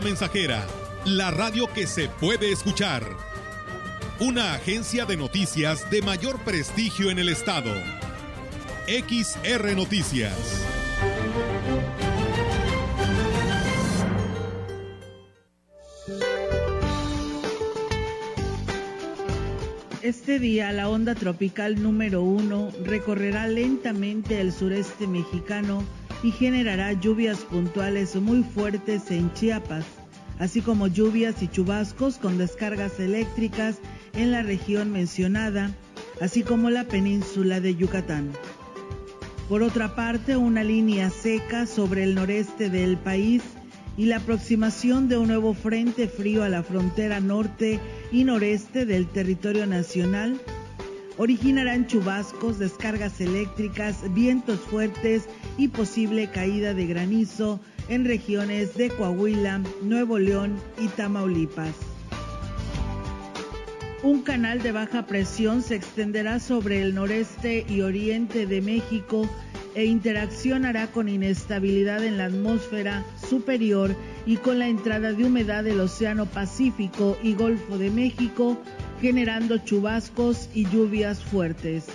Mensajera, la radio que se puede escuchar. Una agencia de noticias de mayor prestigio en el estado. XR Noticias. Este día la onda tropical número uno recorrerá lentamente el sureste mexicano y generará lluvias puntuales muy fuertes en Chiapas, así como lluvias y chubascos con descargas eléctricas en la región mencionada, así como la península de Yucatán. Por otra parte, una línea seca sobre el noreste del país y la aproximación de un nuevo frente frío a la frontera norte y noreste del territorio nacional originarán chubascos, descargas eléctricas, vientos fuertes y posible caída de granizo en regiones de Coahuila, Nuevo León y Tamaulipas. Un canal de baja presión se extenderá sobre el noreste y oriente de México e interaccionará con inestabilidad en la atmósfera superior y con la entrada de humedad del Océano Pacífico y Golfo de México, generando chubascos y lluvias fuertes.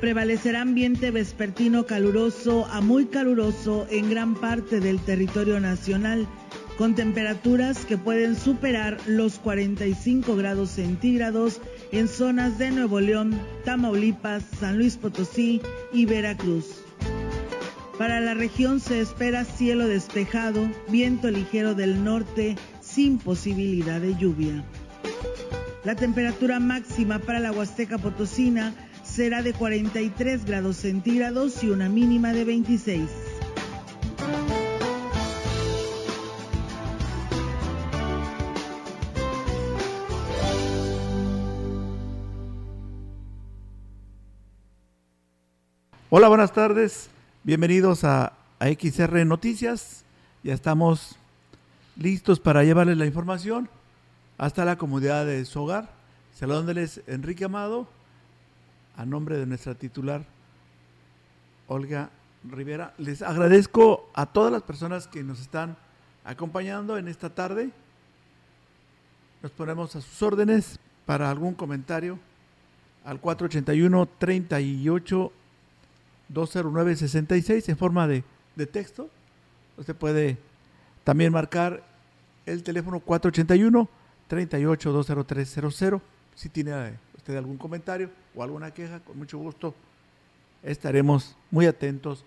Prevalecerá ambiente vespertino caluroso a muy caluroso en gran parte del territorio nacional con temperaturas que pueden superar los 45 grados centígrados en zonas de Nuevo León, Tamaulipas, San Luis Potosí y Veracruz. Para la región se espera cielo despejado, viento ligero del norte sin posibilidad de lluvia. La temperatura máxima para la Huasteca Potosina será de 43 grados centígrados y una mínima de 26. Hola, buenas tardes. Bienvenidos a, XR Noticias. Ya estamos listos para llevarles la información hasta la comodidad de su hogar. Saludándoles Enrique Amado, a nombre de nuestra titular Olga Rivera. Les agradezco a todas las personas que nos están acompañando en esta tarde. Nos ponemos a sus órdenes para algún comentario al 481 38 20966 en forma de, de texto. Usted puede también marcar el teléfono 481 38 si tiene eh, usted algún comentario o alguna queja, con mucho gusto estaremos muy atentos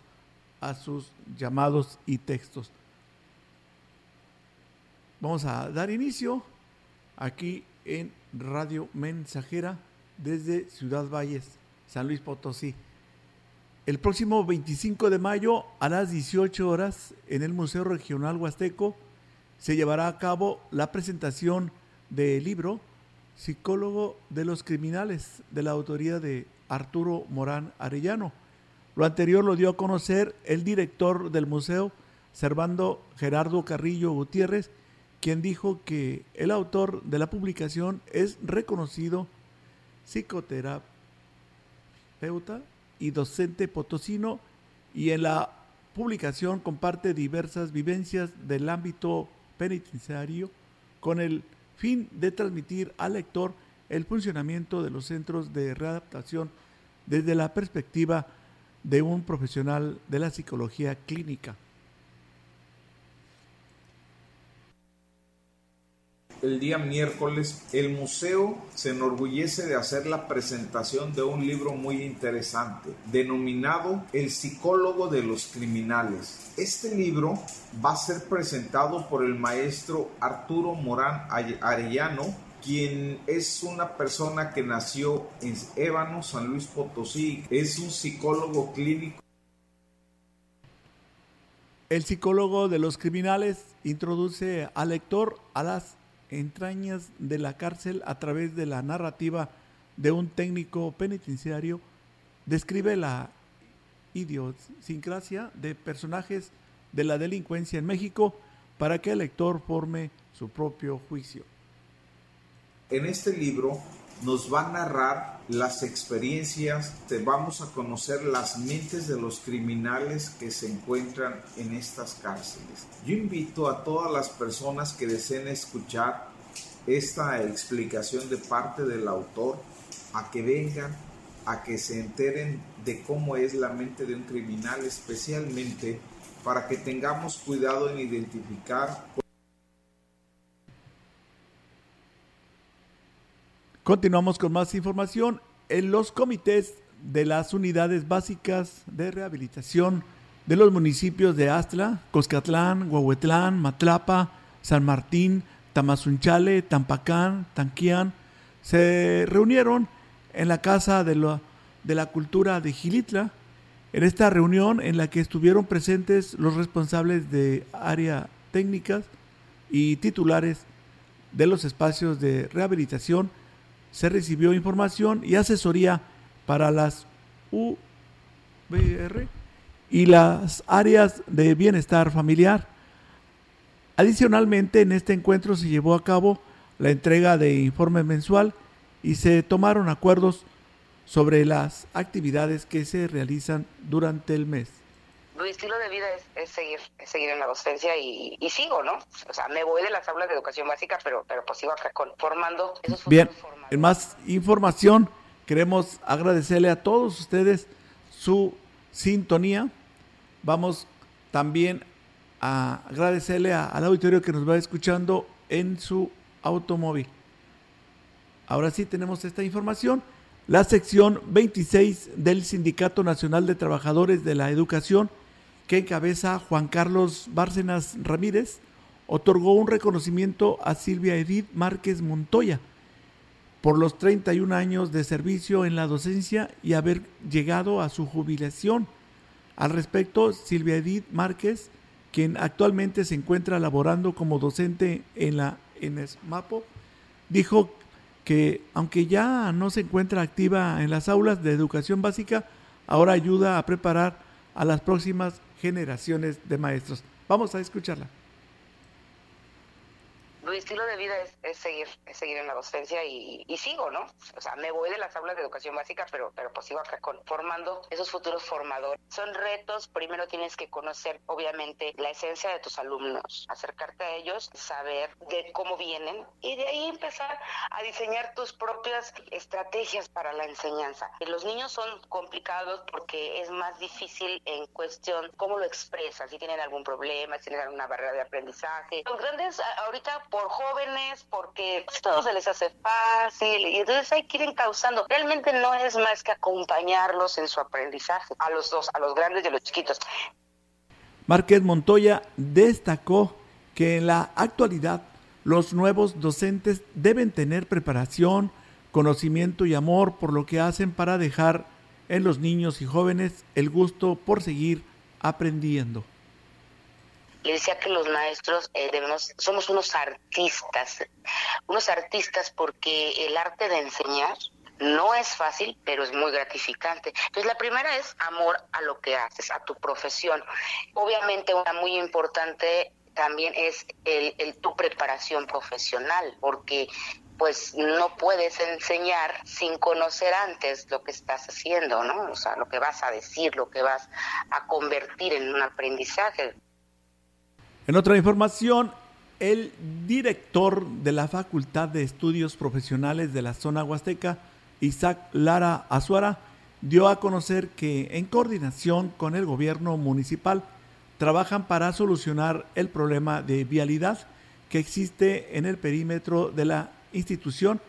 a sus llamados y textos. Vamos a dar inicio aquí en Radio Mensajera desde Ciudad Valles, San Luis Potosí. El próximo 25 de mayo a las 18 horas en el Museo Regional Huasteco se llevará a cabo la presentación del libro Psicólogo de los Criminales de la autoría de Arturo Morán Arellano. Lo anterior lo dio a conocer el director del museo, Servando Gerardo Carrillo Gutiérrez, quien dijo que el autor de la publicación es reconocido psicoterapeuta y docente potosino y en la publicación comparte diversas vivencias del ámbito penitenciario con el fin de transmitir al lector el funcionamiento de los centros de readaptación desde la perspectiva de un profesional de la psicología clínica. El día miércoles, el museo se enorgullece de hacer la presentación de un libro muy interesante, denominado El psicólogo de los criminales. Este libro va a ser presentado por el maestro Arturo Morán Arellano, quien es una persona que nació en Ébano, San Luis Potosí, es un psicólogo clínico. El psicólogo de los criminales introduce al lector a las entrañas de la cárcel a través de la narrativa de un técnico penitenciario, describe la idiosincrasia de personajes de la delincuencia en México para que el lector forme su propio juicio. En este libro nos va a narrar las experiencias, te vamos a conocer las mentes de los criminales que se encuentran en estas cárceles. Yo invito a todas las personas que deseen escuchar esta explicación de parte del autor a que vengan, a que se enteren de cómo es la mente de un criminal, especialmente para que tengamos cuidado en identificar Continuamos con más información. En los comités de las unidades básicas de rehabilitación de los municipios de Astla, Coscatlán, Huahuetlán, Matlapa, San Martín, Tamazunchale, Tampacán, Tanquián, se reunieron en la Casa de la, de la Cultura de Gilitla. En esta reunión en la que estuvieron presentes los responsables de área técnicas y titulares de los espacios de rehabilitación, se recibió información y asesoría para las UBR y las áreas de bienestar familiar. Adicionalmente, en este encuentro se llevó a cabo la entrega de informe mensual y se tomaron acuerdos sobre las actividades que se realizan durante el mes mi estilo de vida es, seguir seguir en la docencia y, sigo, ¿no? O sea, me voy de las aulas de educación básica, pero, pero pues sigo acá con, formando esos Bien, en más información, queremos agradecerle a todos ustedes su sintonía. Vamos también a agradecerle al auditorio que nos va escuchando en su automóvil. Ahora sí tenemos esta información. La sección 26 del Sindicato Nacional de Trabajadores de la Educación que encabeza Juan Carlos Bárcenas Ramírez, otorgó un reconocimiento a Silvia Edith Márquez Montoya por los 31 años de servicio en la docencia y haber llegado a su jubilación. Al respecto, Silvia Edith Márquez, quien actualmente se encuentra laborando como docente en la ENESMAPO, dijo que aunque ya no se encuentra activa en las aulas de educación básica, ahora ayuda a preparar a las próximas generaciones de maestros. Vamos a escucharla mi estilo de vida es, seguir es seguir en la docencia y, sigo, ¿no? O sea, me voy de las aulas de educación básica, pero, pero pues sigo acá con, formando esos futuros formadores. Son retos, primero tienes que conocer, obviamente, la esencia de tus alumnos, acercarte a ellos, saber de cómo vienen y de ahí empezar a diseñar tus propias estrategias para la enseñanza. Los niños son complicados porque es más difícil en cuestión cómo lo expresan, si tienen algún problema, si tienen alguna barrera de aprendizaje. Los grandes ahorita por jóvenes, porque todo se les hace fácil y entonces ahí quieren causando. Realmente no es más que acompañarlos en su aprendizaje, a los dos, a los grandes y a los chiquitos. Márquez Montoya destacó que en la actualidad los nuevos docentes deben tener preparación, conocimiento y amor por lo que hacen para dejar en los niños y jóvenes el gusto por seguir aprendiendo le decía que los maestros eh, debemos, somos unos artistas, unos artistas porque el arte de enseñar no es fácil, pero es muy gratificante. Entonces, la primera es amor a lo que haces, a tu profesión. Obviamente, una muy importante también es el, el tu preparación profesional, porque pues no puedes enseñar sin conocer antes lo que estás haciendo, ¿no? O sea, lo que vas a decir, lo que vas a convertir en un aprendizaje. En otra información, el director de la Facultad de Estudios Profesionales de la Zona Huasteca, Isaac Lara Azuara, dio a conocer que en coordinación con el gobierno municipal trabajan para solucionar el problema de vialidad que existe en el perímetro de la institución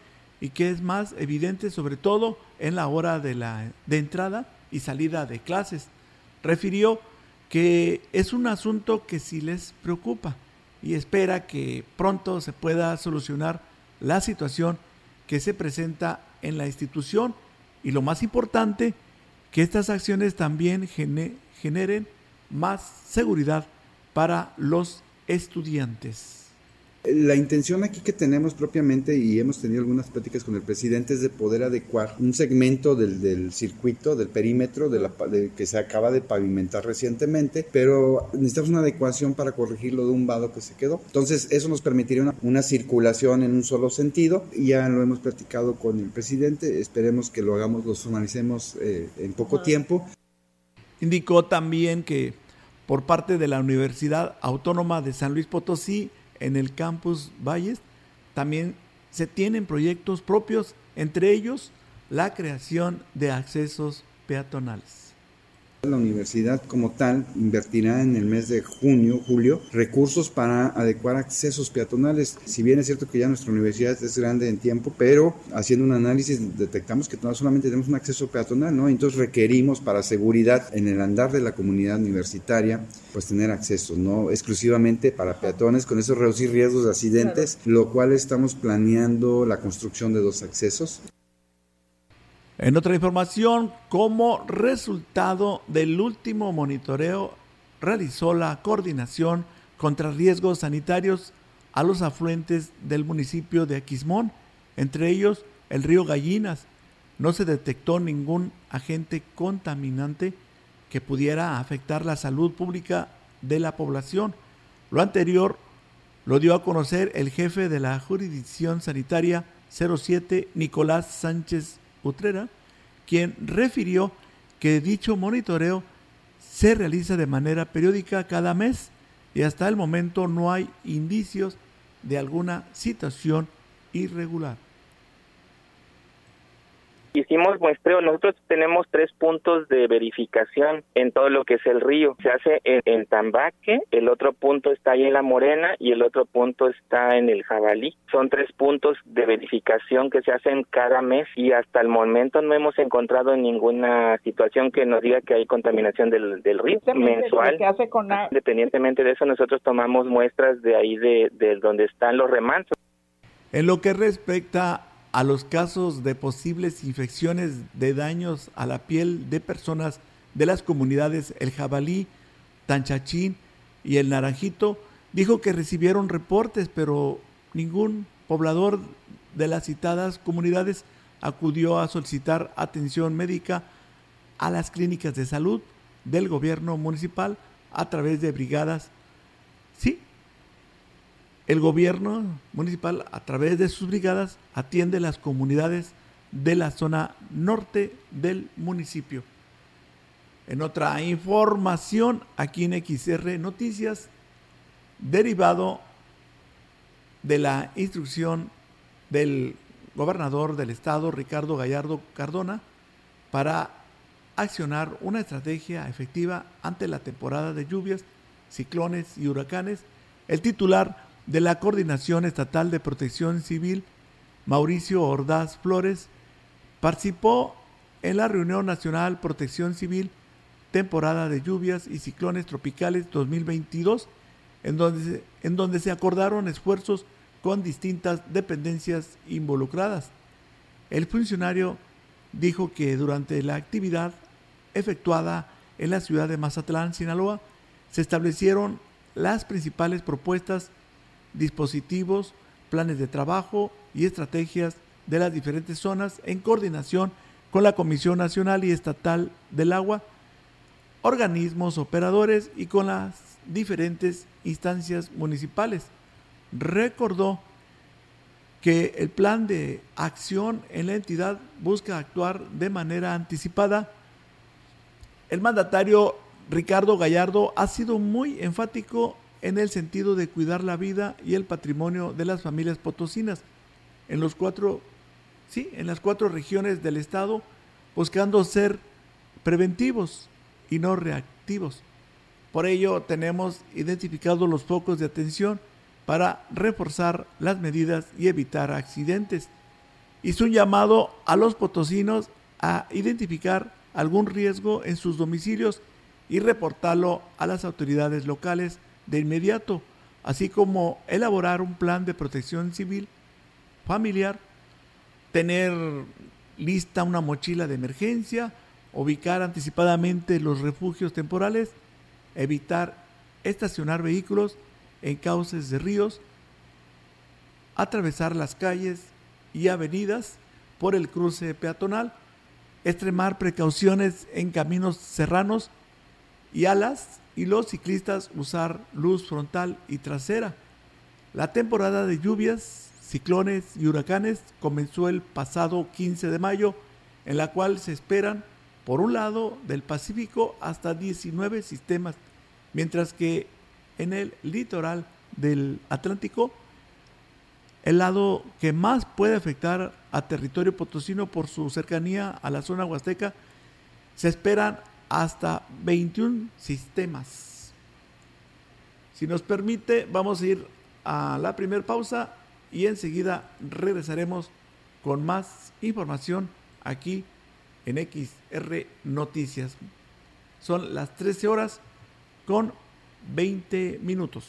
y que es más evidente sobre todo en la hora de, la, de entrada y salida de clases. Refirió que es un asunto que sí les preocupa y espera que pronto se pueda solucionar la situación que se presenta en la institución y lo más importante, que estas acciones también generen más seguridad para los estudiantes La intención aquí que tenemos propiamente, y hemos tenido algunas pláticas con el presidente, es de poder adecuar un segmento del, del circuito, del perímetro de la, que se acaba de pavimentar recientemente, pero necesitamos una adecuación para corregirlo de un vado que se quedó. Entonces, eso nos permitiría una, una circulación en un solo sentido, y ya lo hemos platicado con el presidente, esperemos que lo hagamos, lo formalicemos eh, en poco tiempo. Indicó también que por parte de la Universidad Autónoma de San Luis Potosí en el campus Valles también se tienen proyectos propios, entre ellos la creación de accesos peatonales. La universidad como tal invertirá en el mes de junio, julio, recursos para adecuar accesos peatonales. Si bien es cierto que ya nuestra universidad es grande en tiempo, pero haciendo un análisis detectamos que no solamente tenemos un acceso peatonal, ¿no? Entonces requerimos para seguridad en el andar de la comunidad universitaria, pues tener acceso, no exclusivamente para peatones, con eso reducir riesgos de accidentes, lo cual estamos planeando la construcción de dos accesos. En otra información, como resultado del último monitoreo, realizó la coordinación contra riesgos sanitarios a los afluentes del municipio de Aquismón, entre ellos el río Gallinas. No se detectó ningún agente contaminante que pudiera afectar la salud pública de la población. Lo anterior lo dio a conocer el jefe de la jurisdicción sanitaria 07, Nicolás Sánchez Utrera, quien refirió que dicho monitoreo se realiza de manera periódica cada mes y hasta el momento no hay indicios de alguna situación irregular hicimos muestreo. Nosotros tenemos tres puntos de verificación en todo lo que es el río. Se hace en, Tambaque, el otro punto está ahí en La Morena y el otro punto está en el Jabalí. Son tres puntos de verificación que se hacen cada mes y hasta el momento no hemos encontrado ninguna situación que nos diga que hay contaminación del, río mensual. Independientemente de eso, nosotros tomamos muestras de ahí de, de donde están los remansos. En lo que respecta a los casos de posibles infecciones de daños a la piel de personas de las comunidades El Jabalí, Tanchachín y El Naranjito, dijo que recibieron reportes, pero ningún poblador de las citadas comunidades acudió a solicitar atención médica a las clínicas de salud del gobierno municipal a través de brigadas. Sí, el gobierno municipal, a través de sus brigadas, atiende las comunidades de la zona norte del municipio. En otra información, aquí en XR Noticias, derivado de la instrucción del gobernador del estado, Ricardo Gallardo Cardona, para accionar una estrategia efectiva ante la temporada de lluvias, ciclones y huracanes, el titular de la Coordinación Estatal de Protección Civil, Mauricio Ordaz Flores, participó en la Reunión Nacional Protección Civil Temporada de Lluvias y Ciclones Tropicales 2022, en donde, en donde se acordaron esfuerzos con distintas dependencias involucradas. El funcionario dijo que durante la actividad efectuada en la ciudad de Mazatlán, Sinaloa, se establecieron las principales propuestas dispositivos, planes de trabajo y estrategias de las diferentes zonas en coordinación con la Comisión Nacional y Estatal del Agua, organismos operadores y con las diferentes instancias municipales. Recordó que el plan de acción en la entidad busca actuar de manera anticipada. El mandatario Ricardo Gallardo ha sido muy enfático en el sentido de cuidar la vida y el patrimonio de las familias potosinas en los cuatro, sí, en las cuatro regiones del estado, buscando ser preventivos y no reactivos. Por ello tenemos identificados los focos de atención para reforzar las medidas y evitar accidentes. Hizo un llamado a los potosinos a identificar algún riesgo en sus domicilios y reportarlo a las autoridades locales de inmediato, así como elaborar un plan de protección civil familiar, tener lista una mochila de emergencia, ubicar anticipadamente los refugios temporales, evitar estacionar vehículos en cauces de ríos, atravesar las calles y avenidas por el cruce peatonal, extremar precauciones en caminos serranos y alas y los ciclistas usar luz frontal y trasera. La temporada de lluvias, ciclones y huracanes comenzó el pasado 15 de mayo, en la cual se esperan, por un lado, del Pacífico hasta 19 sistemas, mientras que en el litoral del Atlántico, el lado que más puede afectar a territorio potosino por su cercanía a la zona huasteca, se esperan hasta 21 sistemas. Si nos permite, vamos a ir a la primera pausa y enseguida regresaremos con más información aquí en XR Noticias. Son las 13 horas con 20 minutos.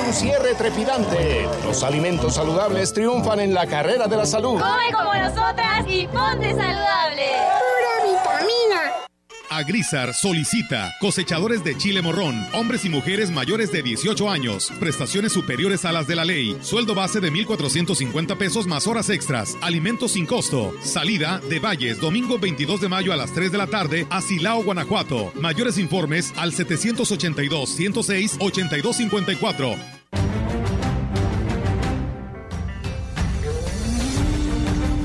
Es un cierre trepidante. Los alimentos saludables triunfan en la carrera de la salud. Come como nosotras y ponte saludable. Pura vitamina. Agrizar solicita cosechadores de chile morrón, hombres y mujeres mayores de 18 años, prestaciones superiores a las de la ley, sueldo base de 1.450 pesos más horas extras, alimentos sin costo, salida de Valles, domingo 22 de mayo a las 3 de la tarde a Silao, Guanajuato. Mayores informes al 782-106-8254.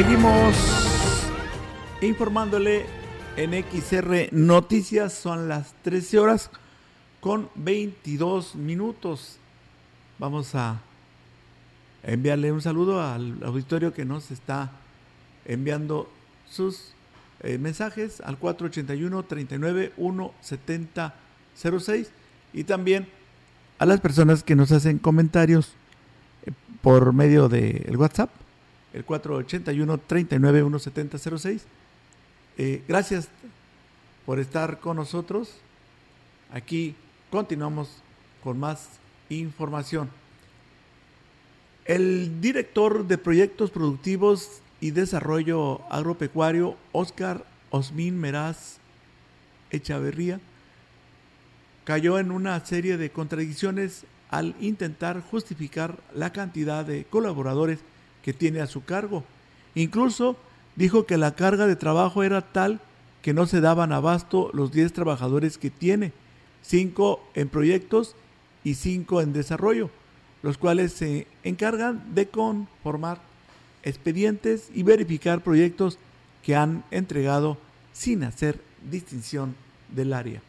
Seguimos informándole en XR Noticias, son las 13 horas con 22 minutos. Vamos a enviarle un saludo al auditorio que nos está enviando sus eh, mensajes al 481 39 170 06 y también a las personas que nos hacen comentarios eh, por medio del WhatsApp el 481-39-17006. Eh, gracias por estar con nosotros. Aquí continuamos con más información. El director de proyectos productivos y desarrollo agropecuario, Oscar Osmin Meraz Echaverría, cayó en una serie de contradicciones al intentar justificar la cantidad de colaboradores que tiene a su cargo. Incluso dijo que la carga de trabajo era tal que no se daban abasto los 10 trabajadores que tiene, 5 en proyectos y 5 en desarrollo, los cuales se encargan de conformar expedientes y verificar proyectos que han entregado sin hacer distinción del área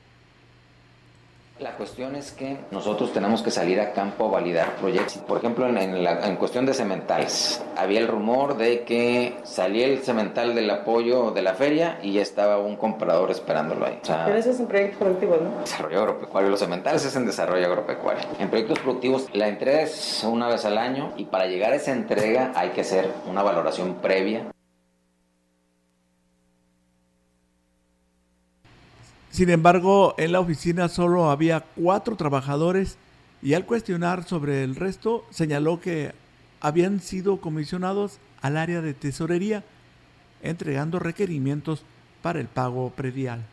La cuestión es que nosotros tenemos que salir a campo a validar proyectos. Por ejemplo, en, la, en, cuestión de cementales, había el rumor de que salía el cemental del apoyo de la feria y ya estaba un comprador esperándolo ahí. Pero eso es en proyectos productivos, ¿no? Desarrollo agropecuario. Los cementales es en desarrollo agropecuario. En proyectos productivos, la entrega es una vez al año y para llegar a esa entrega hay que hacer una valoración previa Sin embargo, en la oficina solo había cuatro trabajadores y al cuestionar sobre el resto señaló que habían sido comisionados al área de tesorería entregando requerimientos para el pago predial.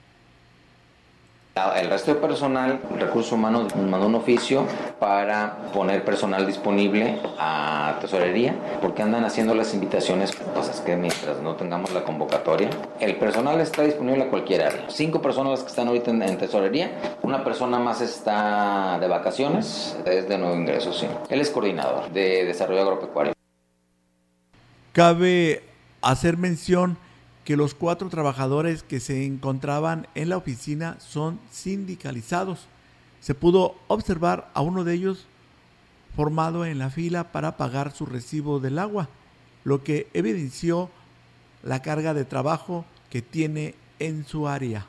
El resto de personal, recursos humanos, mandó un oficio para poner personal disponible a tesorería, porque andan haciendo las invitaciones, cosas que mientras no tengamos la convocatoria, el personal está disponible a cualquier área. Cinco personas que están ahorita en, tesorería, una persona más está de vacaciones, es de nuevo ingreso, sí. Él es coordinador de desarrollo agropecuario. Cabe hacer mención que los cuatro trabajadores que se encontraban en la oficina son sindicalizados. Se pudo observar a uno de ellos formado en la fila para pagar su recibo del agua, lo que evidenció la carga de trabajo que tiene en su área.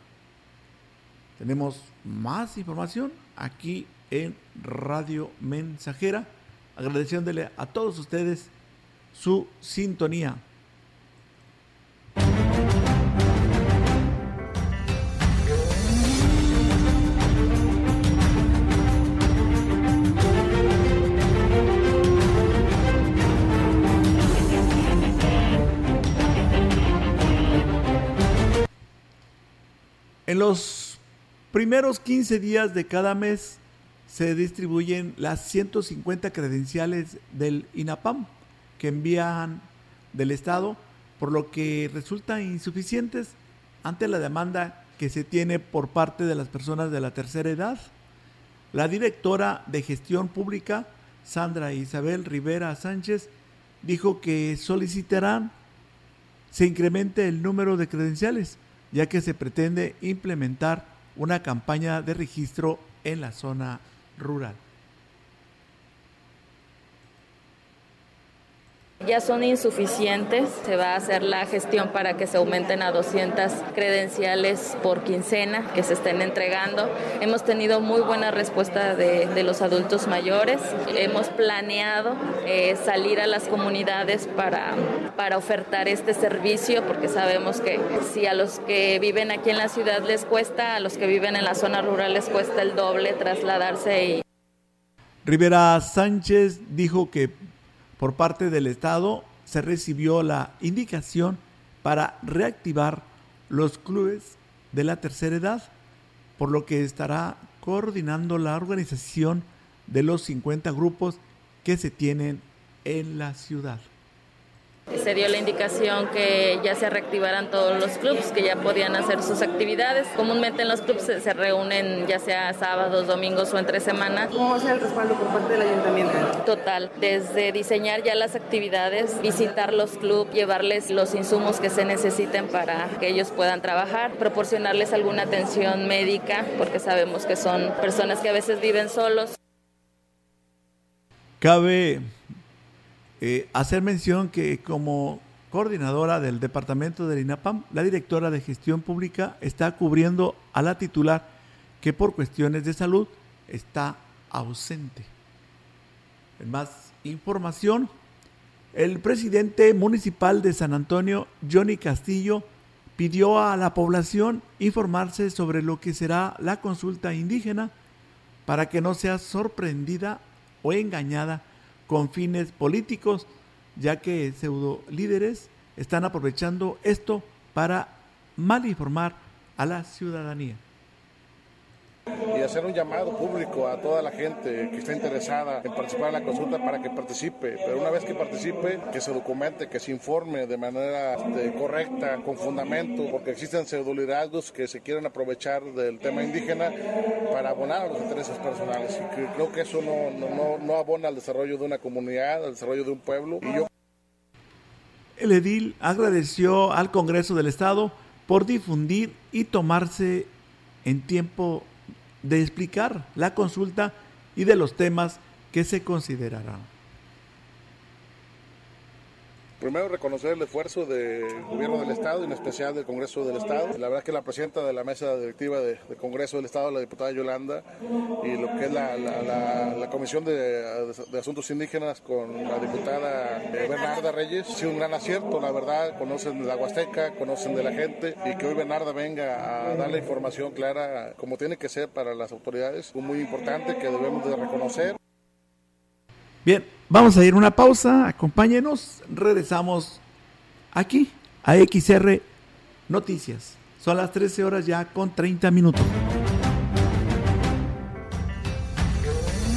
Tenemos más información aquí en Radio Mensajera, agradeciéndole a todos ustedes su sintonía. Los primeros 15 días de cada mes se distribuyen las 150 credenciales del INAPAM que envían del Estado, por lo que resultan insuficientes ante la demanda que se tiene por parte de las personas de la tercera edad. La directora de gestión pública, Sandra Isabel Rivera Sánchez, dijo que solicitarán se incremente el número de credenciales ya que se pretende implementar una campaña de registro en la zona rural. Ya son insuficientes, se va a hacer la gestión para que se aumenten a 200 credenciales por quincena que se estén entregando. Hemos tenido muy buena respuesta de, los adultos mayores, hemos planeado eh, salir a las comunidades para, para ofertar este servicio porque sabemos que si a los que viven aquí en la ciudad les cuesta, a los que viven en la zona rural les cuesta el doble trasladarse y Rivera Sánchez dijo que por parte del Estado se recibió la indicación para reactivar los clubes de la tercera edad, por lo que estará coordinando la organización de los 50 grupos que se tienen en la ciudad. Se dio la indicación que ya se reactivaran todos los clubes, que ya podían hacer sus actividades. Comúnmente en los clubes se, reúnen ya sea sábados, domingos o entre semanas. ¿Cómo va a ser el respaldo por parte del ayuntamiento? Total, desde diseñar ya las actividades, visitar los clubes, llevarles los insumos que se necesiten para que ellos puedan trabajar, proporcionarles alguna atención médica, porque sabemos que son personas que a veces viven solos. Cabe eh, hacer mención que como coordinadora del departamento del INAPAM, la directora de gestión pública está cubriendo a la titular que por cuestiones de salud está ausente. En más información, el presidente municipal de San Antonio, Johnny Castillo, pidió a la población informarse sobre lo que será la consulta indígena para que no sea sorprendida o engañada con fines políticos, ya que pseudo líderes están aprovechando esto para malinformar a la ciudadanía y hacer un llamado público a toda la gente que está interesada en participar en la consulta para que participe, pero una vez que participe, que se documente, que se informe de manera este, correcta, con fundamento, porque existen pseudoliderazgos que se quieren aprovechar del tema indígena para abonar a los intereses personales. Y creo que eso no, no, no abona al desarrollo de una comunidad, al desarrollo de un pueblo. Y yo... El edil agradeció al Congreso del Estado por difundir y tomarse en tiempo de explicar la consulta y de los temas que se considerarán. Primero, reconocer el esfuerzo del gobierno del Estado, en especial del Congreso del Estado. La verdad que la presidenta de la mesa directiva de Congreso del Estado, la diputada Yolanda, y lo que es la, Comisión de, Asuntos Indígenas con la diputada Bernarda Reyes, ha sido un gran acierto, la verdad. Conocen de la Huasteca, conocen de la gente, y que hoy Bernarda venga a dar la información clara como tiene que ser para las autoridades, es muy importante que debemos de reconocer. Bien, vamos a ir a una pausa, acompáñenos, regresamos aquí a XR Noticias. Son las 13 horas ya con 30 minutos.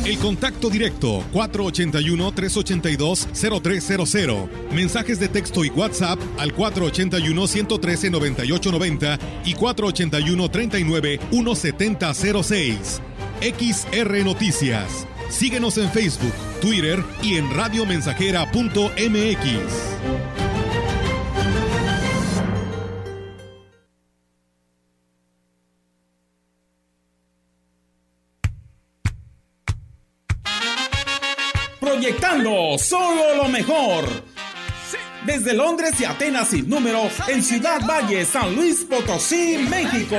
El contacto directo 481-382-0300. Mensajes de texto y WhatsApp al 481-113-9890 y 481-39-1706. XR Noticias. Síguenos en Facebook, Twitter y en radiomensajera.mx. Proyectando solo lo mejor. Desde Londres y Atenas sin número, en Ciudad Valle, San Luis Potosí, México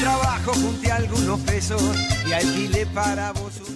trabajo junté algunos pesos y alquilé para vos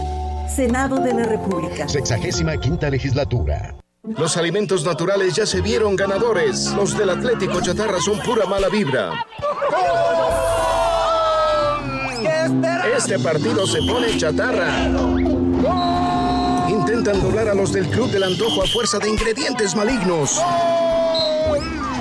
Senado de la República. Sexagésima quinta legislatura. Los alimentos naturales ya se vieron ganadores. Los del Atlético Chatarra son pura mala vibra. Este partido se pone chatarra. Intentan doblar a los del Club del Antojo a fuerza de ingredientes malignos.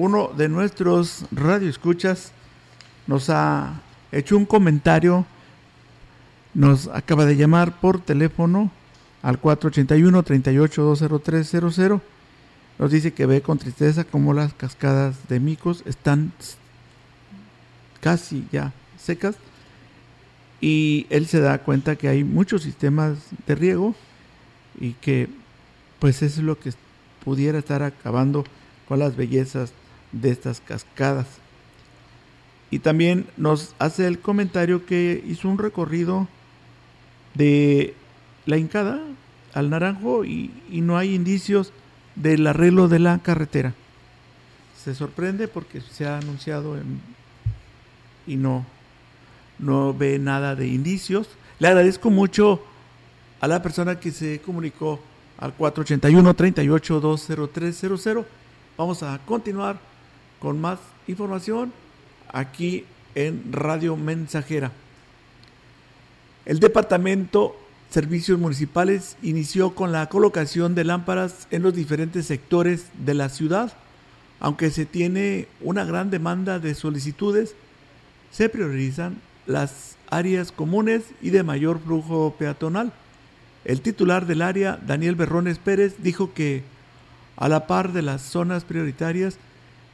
uno de nuestros radioescuchas nos ha hecho un comentario, nos acaba de llamar por teléfono al 481-38-20300. Nos dice que ve con tristeza cómo las cascadas de micos están casi ya secas y él se da cuenta que hay muchos sistemas de riego y que pues eso es lo que pudiera estar acabando con las bellezas de estas cascadas. Y también nos hace el comentario que hizo un recorrido de la Hincada al Naranjo y, no hay indicios del arreglo de la carretera. Se sorprende porque se ha anunciado y no, no ve nada de indicios. Le agradezco mucho a la persona que se comunicó al 481 38 20300. Vamos a continuar con más información aquí en Radio Mensajera. El Departamento Servicios Municipales inició con la colocación de lámparas en los diferentes sectores de la ciudad. Aunque se tiene una gran demanda de solicitudes, se priorizan las áreas comunes y de mayor flujo peatonal. El titular del área, Daniel Berrones Pérez, dijo que a la par de las zonas prioritarias,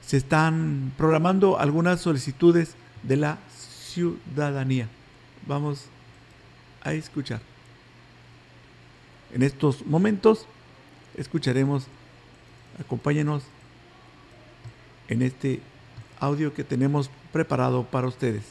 se están programando algunas solicitudes de la ciudadanía. Vamos a escuchar. En estos momentos, escucharemos. Acompáñenos en este audio que tenemos preparado para ustedes.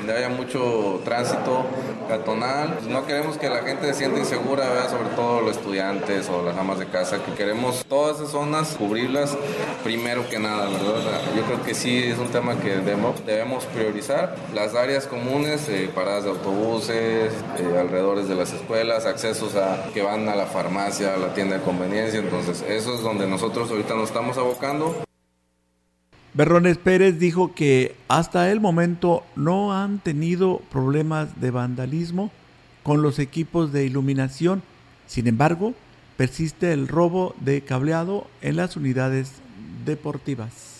haya mucho tránsito peatonal. Pues no queremos que la gente se sienta insegura, sobre todo los estudiantes o las amas de casa, que queremos todas esas zonas cubrirlas primero que nada, ¿verdad? Yo creo que sí es un tema que debemos, priorizar. Las áreas comunes, eh, paradas de autobuses, eh, alrededores de las escuelas, accesos a que van a la farmacia, a la tienda de conveniencia, entonces eso es donde nosotros ahorita nos estamos abocando. Berrones Pérez dijo que hasta el momento no han tenido problemas de vandalismo con los equipos de iluminación. Sin embargo, persiste el robo de cableado en las unidades deportivas.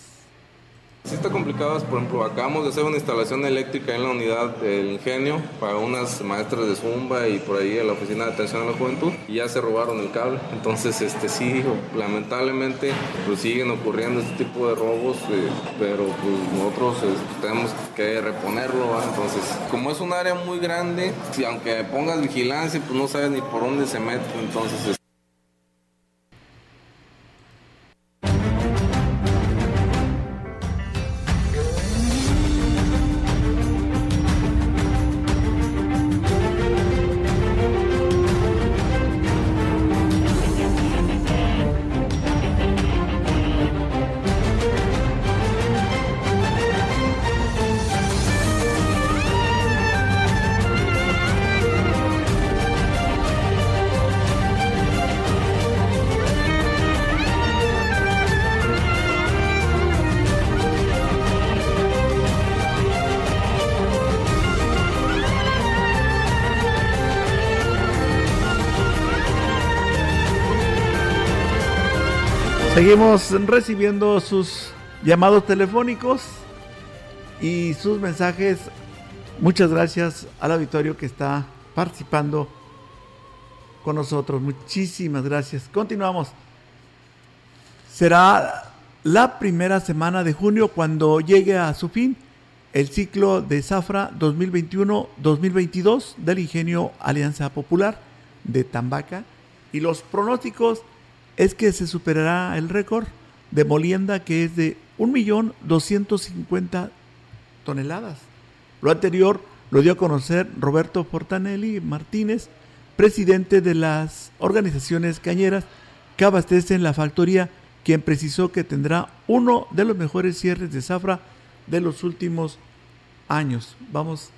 Sí está complicado, por ejemplo, acabamos de hacer una instalación eléctrica en la unidad del ingenio para unas maestras de Zumba y por ahí en la oficina de atención a la juventud y ya se robaron el cable. Entonces, este sí, lamentablemente, pues siguen ocurriendo este tipo de robos, eh, pero pues nosotros este, tenemos que reponerlo. Entonces, como es un área muy grande, si aunque pongas vigilancia, pues no sabes ni por dónde se mete. Entonces, Seguimos recibiendo sus llamados telefónicos y sus mensajes. Muchas gracias al auditorio que está participando con nosotros. Muchísimas gracias. Continuamos. Será la primera semana de junio cuando llegue a su fin el ciclo de Zafra 2021-2022 del Ingenio Alianza Popular de Tambaca y los pronósticos es que se superará el récord de molienda que es de 1.250.000 toneladas. Lo anterior lo dio a conocer Roberto Fortanelli Martínez, presidente de las organizaciones cañeras que abastecen la factoría, quien precisó que tendrá uno de los mejores cierres de zafra de los últimos años. Vamos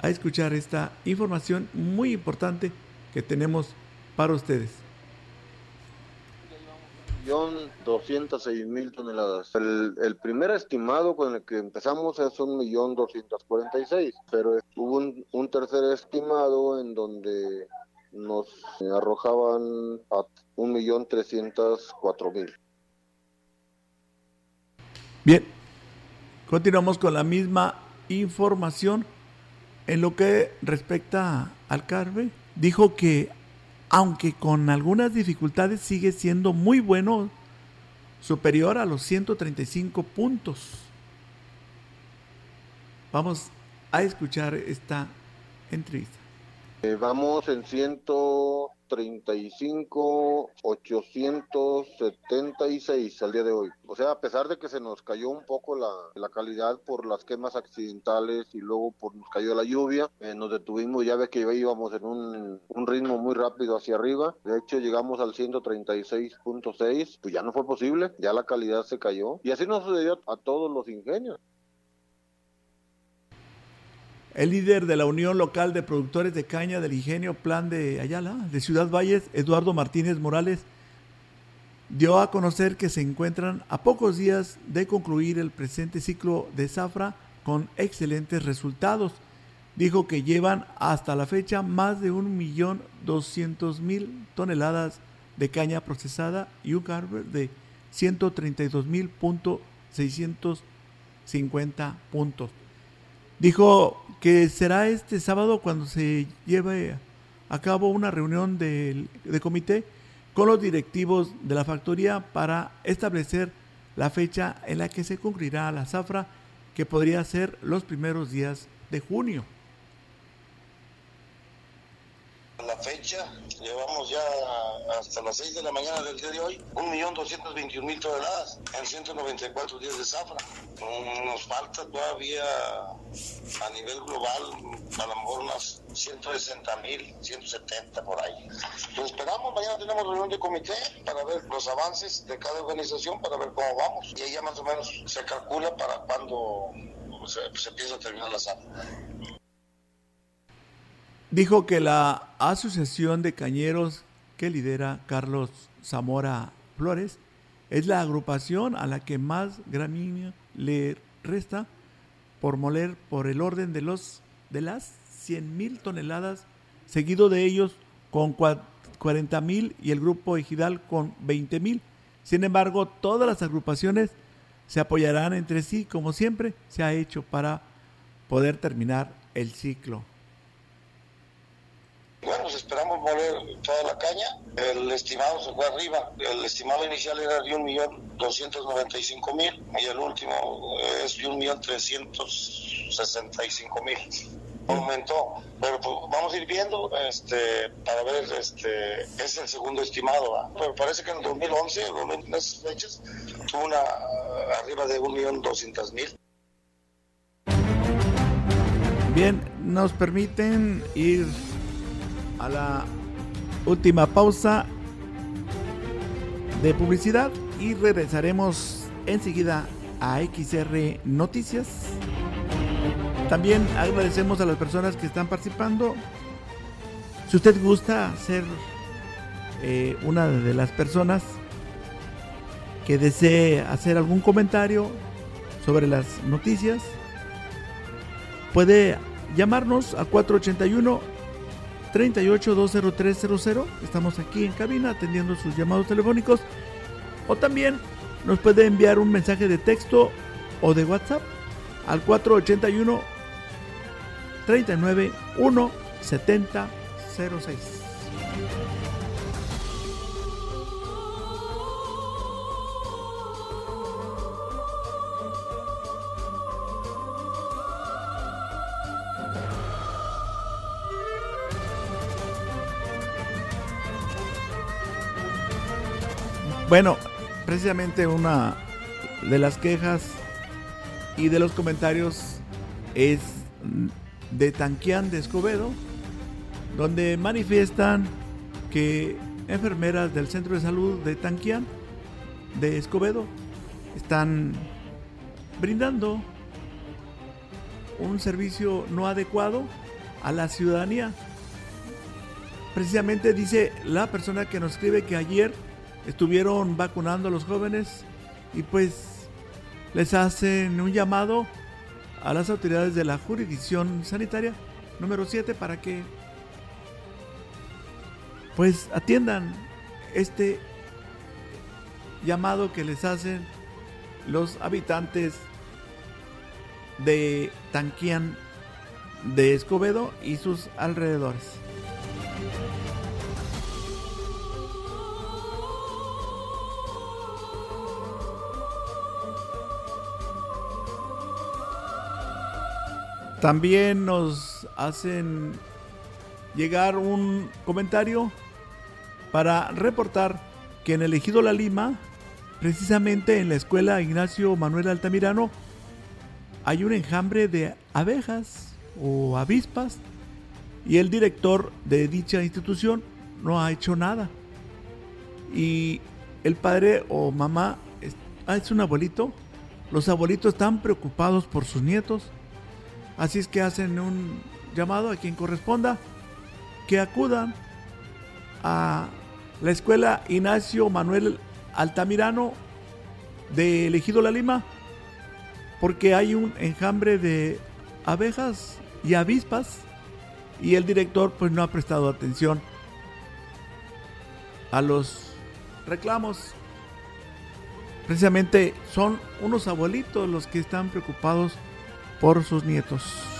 a escuchar esta información muy importante que tenemos para ustedes. 206 toneladas. El, el, primer estimado con el que empezamos es 1.246, pero hubo un, un tercer estimado en donde nos arrojaban a 1.304.000. Bien, continuamos con la misma información. En lo que respecta al CARBE, dijo que aunque con algunas dificultades sigue siendo muy bueno, superior a los 135 puntos. Vamos a escuchar esta entrevista. Eh, vamos en 135, 876 al día de hoy. O sea, a pesar de que se nos cayó un poco la, calidad por las quemas accidentales y luego por nos cayó la lluvia, eh, nos detuvimos, ya ve que íbamos en un, un ritmo muy rápido hacia arriba. De hecho, llegamos al 136.6, pues ya no fue posible, ya la calidad se cayó. Y así nos sucedió a todos los ingenios. El líder de la Unión Local de Productores de Caña del Ingenio Plan de Ayala, de Ciudad Valles, Eduardo Martínez Morales, dio a conocer que se encuentran a pocos días de concluir el presente ciclo de zafra con excelentes resultados. Dijo que llevan hasta la fecha más de 1.200.000 toneladas de caña procesada y un carver de 132.650 puntos. Dijo que será este sábado cuando se lleve a cabo una reunión de, comité con los directivos de la factoría para establecer la fecha en la que se concluirá la zafra, que podría ser los primeros días de junio. La fecha llevamos ya hasta las 6 de la mañana del día de hoy 1.221.000 toneladas en 194 días de zafra. Mm, Nos falta todavía a nivel global a lo mejor unas 160.000, 170 por ahí. Lo esperamos, mañana tenemos reunión de comité para ver los avances de cada organización, para ver cómo vamos. Y ahí ya más o menos se calcula para cuando se, empieza a terminar la zafra. Dijo que la Asociación de Cañeros que lidera Carlos Zamora Flores es la agrupación a la que más gramínea le resta por moler por el orden de los de las 100 mil toneladas, seguido de ellos con 40 mil y el grupo Ejidal con 20 mil. Sin embargo, todas las agrupaciones se apoyarán entre sí, como siempre se ha hecho para poder terminar el ciclo. Esperamos moler toda la caña. El estimado se fue arriba. El estimado inicial era de 1.295.000 y el último es de 1.365.000. Aumentó, pero pues, vamos a ir viendo este, para ver, este, es el segundo estimado. Pero parece que en el 2011, en esas fechas, tuvo una arriba de 1.200.000. Bien, nos permiten ir a la última pausa de publicidad y regresaremos enseguida a XR Noticias. También agradecemos a las personas que están participando. Si usted gusta ser eh, una de las personas que desee hacer algún comentario sobre las noticias, puede llamarnos a 481 38-20300. Estamos aquí en cabina atendiendo sus llamados telefónicos. O también nos puede enviar un mensaje de texto o de WhatsApp al 481 391 7006. Bueno, precisamente una de las quejas y de los comentarios es de Tanquián de Escobedo, donde manifiestan que enfermeras del Centro de Salud de Tanquián de Escobedo están brindando un servicio no adecuado a la ciudadanía. Precisamente dice la persona que nos escribe que ayer estuvieron vacunando a los jóvenes y pues les hacen un llamado a las autoridades de la jurisdicción sanitaria número 7 para que pues atiendan este llamado que les hacen los habitantes de Tanquián de Escobedo y sus alrededores. También nos hacen llegar un comentario para reportar que en el Ejido La Lima, precisamente en la escuela Ignacio Manuel Altamirano, hay un enjambre de abejas o avispas y el director de dicha institución no ha hecho nada. Y el padre o mamá es, ah, un abuelito. Los abuelitos están preocupados por sus nietos. Así es que hacen un llamado a quien corresponda que acudan a la escuela Ignacio Manuel Altamirano de Elegido La Lima porque hay un enjambre de abejas y avispas y el director pues no ha prestado atención a los reclamos. Precisamente son unos abuelitos los que están preocupados por sus nietos.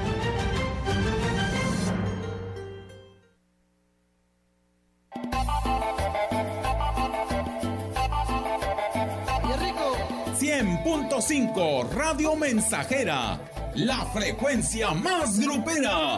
.5 Radio Mensajera, la frecuencia más grupera.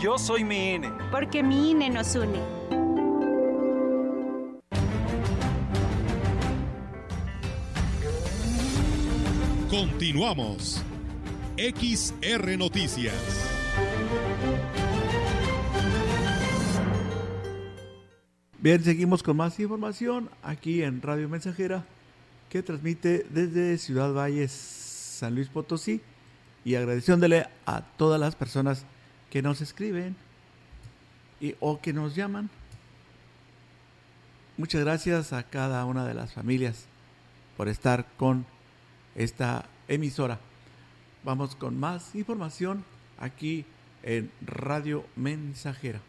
Yo soy mi INE. Porque mi INE nos une. Continuamos. XR Noticias. Bien, seguimos con más información aquí en Radio Mensajera que transmite desde Ciudad Valles, San Luis Potosí y agradeciéndole a todas las personas que nos escriben y, o que nos llaman. Muchas gracias a cada una de las familias por estar con esta emisora. Vamos con más información aquí en Radio Mensajera.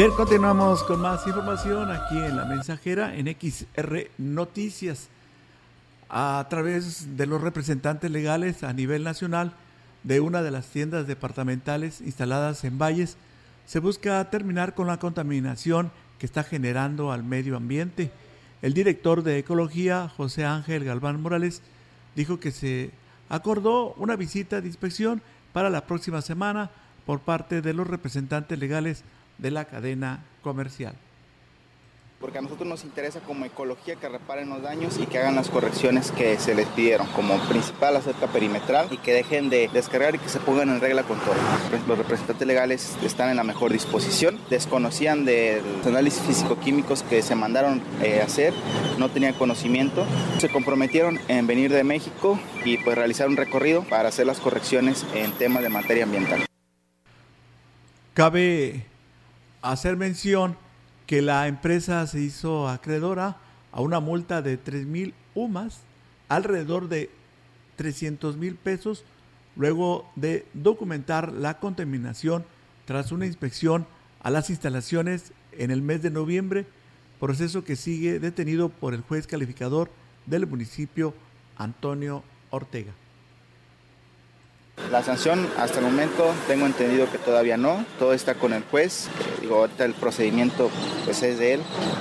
Bien, continuamos con más información aquí en la mensajera en XR Noticias. A través de los representantes legales a nivel nacional de una de las tiendas departamentales instaladas en Valles, se busca terminar con la contaminación que está generando al medio ambiente. El director de Ecología, José Ángel Galván Morales, dijo que se acordó una visita de inspección para la próxima semana por parte de los representantes legales de la cadena comercial. Porque a nosotros nos interesa como ecología que reparen los daños y que hagan las correcciones que se les pidieron, como principal la cerca perimetral y que dejen de descargar y que se pongan en regla con todo. Los representantes legales están en la mejor disposición, desconocían de los análisis físico-químicos que se mandaron eh, hacer, no tenían conocimiento, se comprometieron en venir de México y pues realizar un recorrido para hacer las correcciones en temas de materia ambiental. Cabe hacer mención que la empresa se hizo acreedora a una multa de 3 mil UMAS, alrededor de 300 mil pesos, luego de documentar la contaminación tras una inspección a las instalaciones en el mes de noviembre, proceso que sigue detenido por el juez calificador del municipio Antonio Ortega. La sanción hasta el momento tengo entendido que todavía no, todo está con el juez, digo, ahorita el procedimiento pues es de él,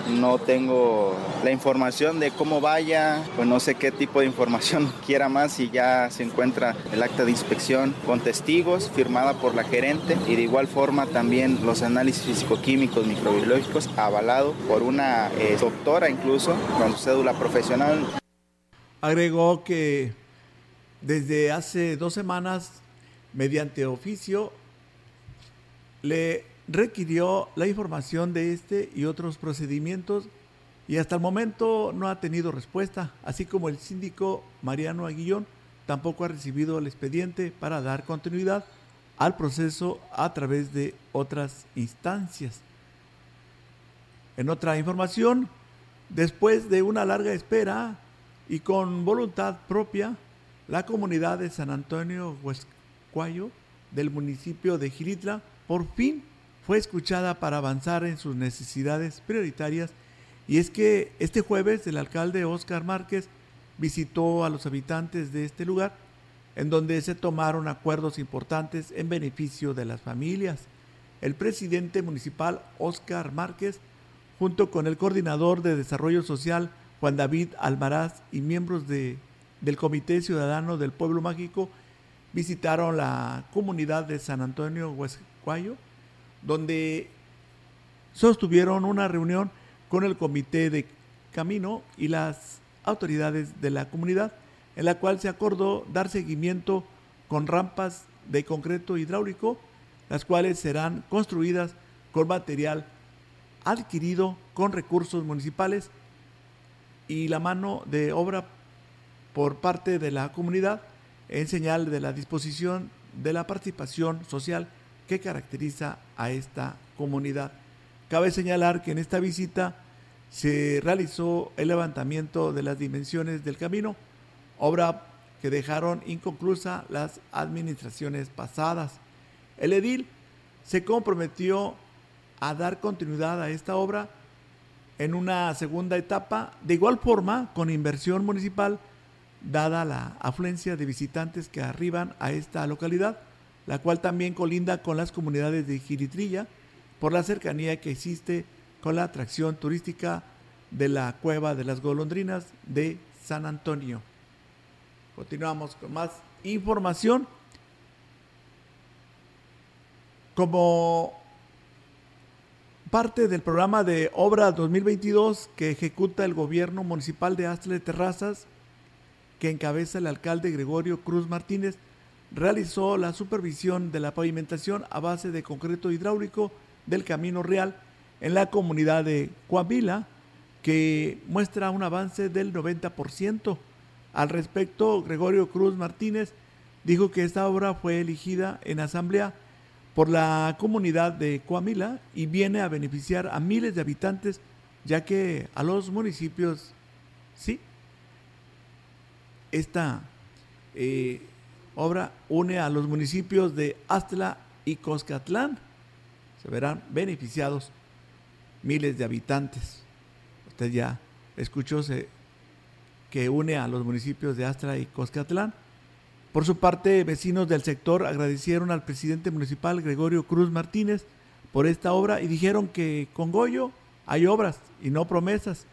no tengo la información de cómo vaya, pues no sé qué tipo de información quiera más si ya se encuentra el acta de inspección con testigos firmada por la gerente y de igual forma también los análisis físico-químicos microbiológicos avalado por una eh, doctora incluso con su cédula profesional. Agregó que desde hace dos semanas, mediante oficio, le requirió la información de este y otros procedimientos y hasta el momento no ha tenido respuesta, así como el síndico Mariano Aguillón tampoco ha recibido el expediente para dar continuidad al proceso a través de otras instancias. En otra información, después de una larga espera y con voluntad propia, la comunidad de San Antonio Huescuayo del municipio de Giritla por fin fue escuchada para avanzar en sus necesidades prioritarias y es que este jueves el alcalde Oscar Márquez visitó a los habitantes de este lugar en donde se tomaron acuerdos importantes en beneficio de las familias. El presidente municipal Oscar Márquez, junto con el coordinador de desarrollo social Juan David Almaraz y miembros de, del Comité Ciudadano del Pueblo Mágico, visitaron la comunidad de San Antonio Huescuayo, donde sostuvieron una reunión con el Comité de Camino y las autoridades de la comunidad, en la cual se acordó dar seguimiento con rampas de concreto hidráulico, las cuales serán construidas con material adquirido con recursos municipales y la mano de obra por parte de la comunidad en señal de la disposición de la participación social que caracteriza a esta comunidad. Cabe señalar que en esta visita se realizó el levantamiento de las dimensiones del camino, obra que dejaron inconclusa las administraciones pasadas. El edil se comprometió a dar continuidad a esta obra en una segunda etapa, de igual forma con inversión municipal, dada la afluencia de visitantes que arriban a esta localidad, la cual también colinda con las comunidades de Giritrilla, por la cercanía que existe con la atracción turística de la Cueva de las Golondrinas de San Antonio. Continuamos con más información. Como parte del programa de obra 2022 que ejecuta el gobierno municipal de Astle Terrazas, que encabeza el alcalde Gregorio Cruz Martínez, realizó la supervisión de la pavimentación a base de concreto hidráulico del Camino Real en la comunidad de Coahuila, que muestra un avance del 90%. Al respecto, Gregorio Cruz Martínez dijo que esta obra fue elegida en asamblea por la comunidad de Coamila y viene a beneficiar a miles de habitantes, ya que a los municipios, sí, esta eh, obra une a los municipios de Astla y Coscatlán. Se verán beneficiados miles de habitantes. Usted ya escuchó que une a los municipios de Astra y Coscatlán. Por su parte, vecinos del sector agradecieron al presidente municipal Gregorio Cruz Martínez por esta obra y dijeron que con Goyo hay obras y no promesas,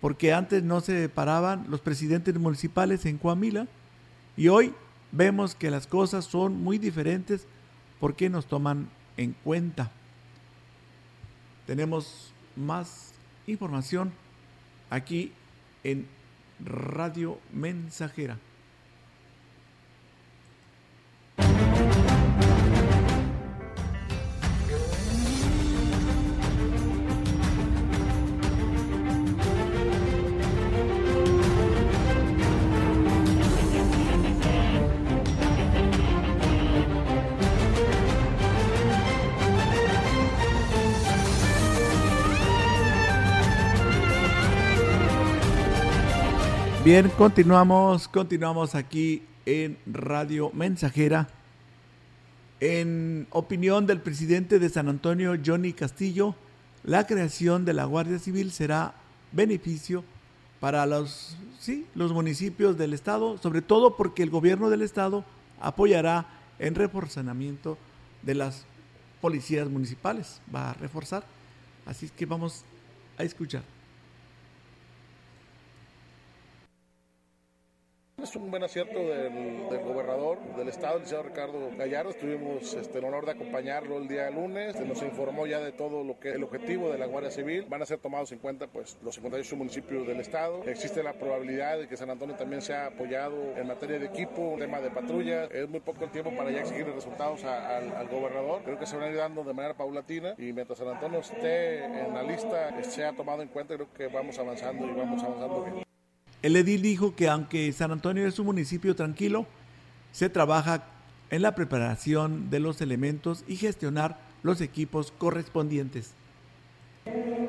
porque antes no se paraban los presidentes municipales en Coamila y hoy vemos que las cosas son muy diferentes porque nos toman en cuenta. Tenemos más información aquí en Radio Mensajera. Bien, continuamos, continuamos aquí en Radio Mensajera. En opinión del presidente de San Antonio, Johnny Castillo, la creación de la Guardia Civil será beneficio para los, sí, los municipios del estado, sobre todo porque el gobierno del estado apoyará en reforzamiento de las policías municipales. Va a reforzar. Así que vamos a escuchar. Es un buen acierto del, gobernador del estado, el licenciado Ricardo Gallardo. Tuvimos este, el honor de acompañarlo el día lunes. Nos informó ya de todo lo que el objetivo de la Guardia Civil. Van a ser tomados en cuenta pues, los 58 municipios del estado. Existe la probabilidad de que San Antonio también sea apoyado en materia de equipo, tema de patrulla. Es muy poco el tiempo para ya exigir resultados al, gobernador. Creo que se van a ir dando de manera paulatina y mientras San Antonio esté en la lista, sea tomado en cuenta, creo que vamos avanzando y vamos avanzando bien. El edil dijo que aunque San Antonio es un municipio tranquilo, se trabaja en la preparación de los elementos y gestionar los equipos correspondientes.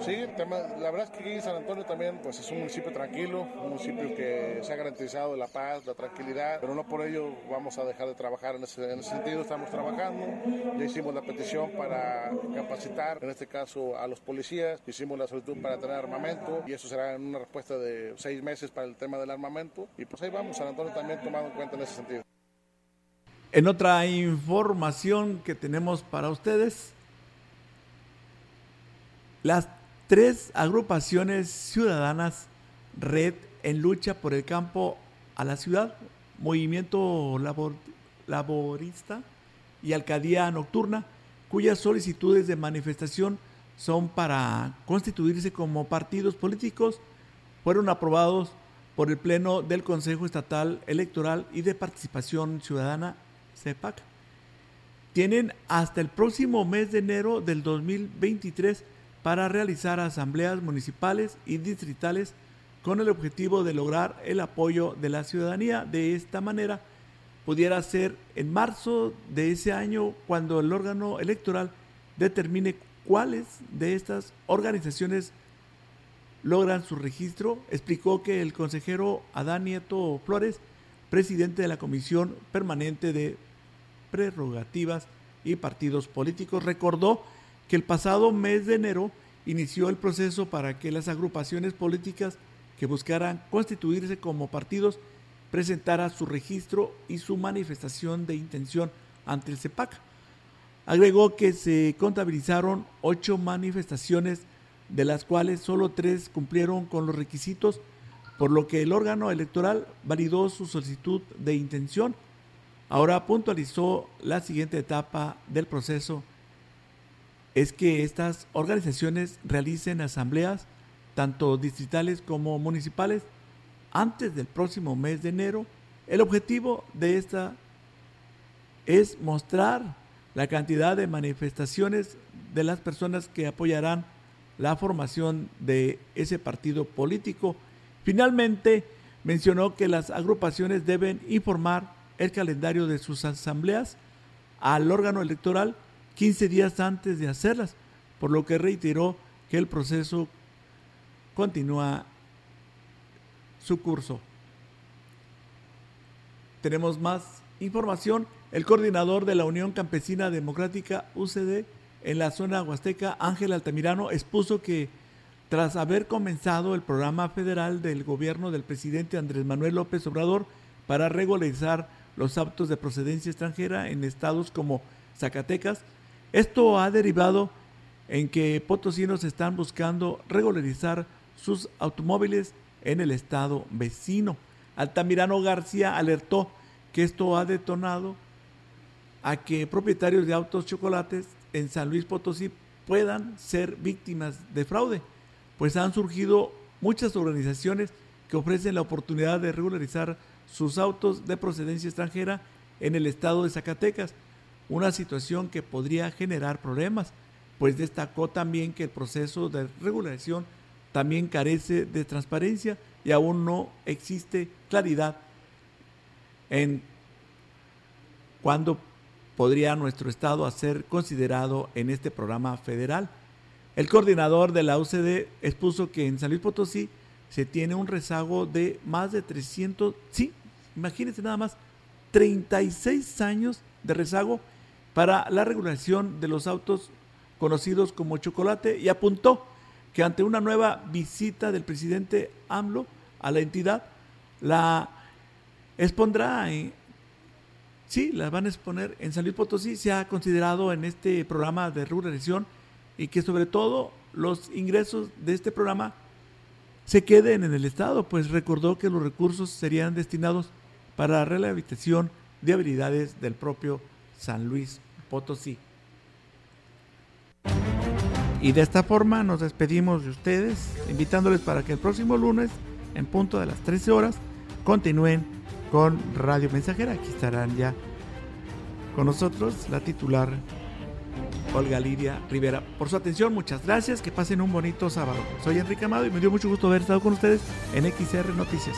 Sí, la verdad es que aquí San Antonio también pues, es un municipio tranquilo, un municipio que se ha garantizado la paz, la tranquilidad, pero no por ello vamos a dejar de trabajar en ese, en ese sentido, estamos trabajando, ya hicimos la petición para capacitar, en este caso a los policías, hicimos la solicitud para tener armamento y eso será en una respuesta de seis meses para el tema del armamento y pues ahí vamos, San Antonio también tomado en cuenta en ese sentido. En otra información que tenemos para ustedes, las tres agrupaciones ciudadanas Red en lucha por el campo a la ciudad, Movimiento Laborista y Alcaldía Nocturna, cuyas solicitudes de manifestación son para constituirse como partidos políticos, fueron aprobados por el Pleno del Consejo Estatal Electoral y de Participación Ciudadana, CEPAC. Tienen hasta el próximo mes de enero del 2023 para realizar asambleas municipales y distritales con el objetivo de lograr el apoyo de la ciudadanía. De esta manera, pudiera ser en marzo de ese año cuando el órgano electoral determine cuáles de estas organizaciones logran su registro, explicó que el consejero Adán Nieto Flores, presidente de la Comisión Permanente de Prerrogativas y Partidos Políticos, recordó que el pasado mes de enero inició el proceso para que las agrupaciones políticas que buscaran constituirse como partidos presentaran su registro y su manifestación de intención ante el CEPAC. Agregó que se contabilizaron ocho manifestaciones, de las cuales solo tres cumplieron con los requisitos, por lo que el órgano electoral validó su solicitud de intención. Ahora puntualizó la siguiente etapa del proceso es que estas organizaciones realicen asambleas, tanto distritales como municipales, antes del próximo mes de enero. El objetivo de esta es mostrar la cantidad de manifestaciones de las personas que apoyarán la formación de ese partido político. Finalmente, mencionó que las agrupaciones deben informar el calendario de sus asambleas al órgano electoral 15 días antes de hacerlas, por lo que reiteró que el proceso continúa su curso. Tenemos más información. El coordinador de la Unión Campesina Democrática UCD en la zona huasteca, Ángel Altamirano, expuso que tras haber comenzado el programa federal del gobierno del presidente Andrés Manuel López Obrador para regularizar los autos de procedencia extranjera en estados como Zacatecas, esto ha derivado en que potosinos están buscando regularizar sus automóviles en el estado vecino. Altamirano García alertó que esto ha detonado a que propietarios de autos chocolates en San Luis Potosí puedan ser víctimas de fraude, pues han surgido muchas organizaciones que ofrecen la oportunidad de regularizar sus autos de procedencia extranjera en el estado de Zacatecas una situación que podría generar problemas, pues destacó también que el proceso de regulación también carece de transparencia y aún no existe claridad en cuándo podría nuestro Estado ser considerado en este programa federal. El coordinador de la UCD expuso que en San Luis Potosí se tiene un rezago de más de 300, sí, imagínense nada más, 36 años de rezago para la regulación de los autos conocidos como chocolate y apuntó que ante una nueva visita del presidente AMLO a la entidad, la expondrá, Sí, las van a exponer en San Luis Potosí. Se ha considerado en este programa de ruralización y que sobre todo los ingresos de este programa se queden en el Estado, pues recordó que los recursos serían destinados para la rehabilitación de habilidades del propio San Luis Potosí. Y de esta forma nos despedimos de ustedes, invitándoles para que el próximo lunes, en punto de las 13 horas, continúen con Radio Mensajera. Aquí estarán ya con nosotros la titular Olga Lidia Rivera. Por su atención, muchas gracias. Que pasen un bonito sábado. Soy Enrique Amado y me dio mucho gusto haber estado con ustedes en XR Noticias.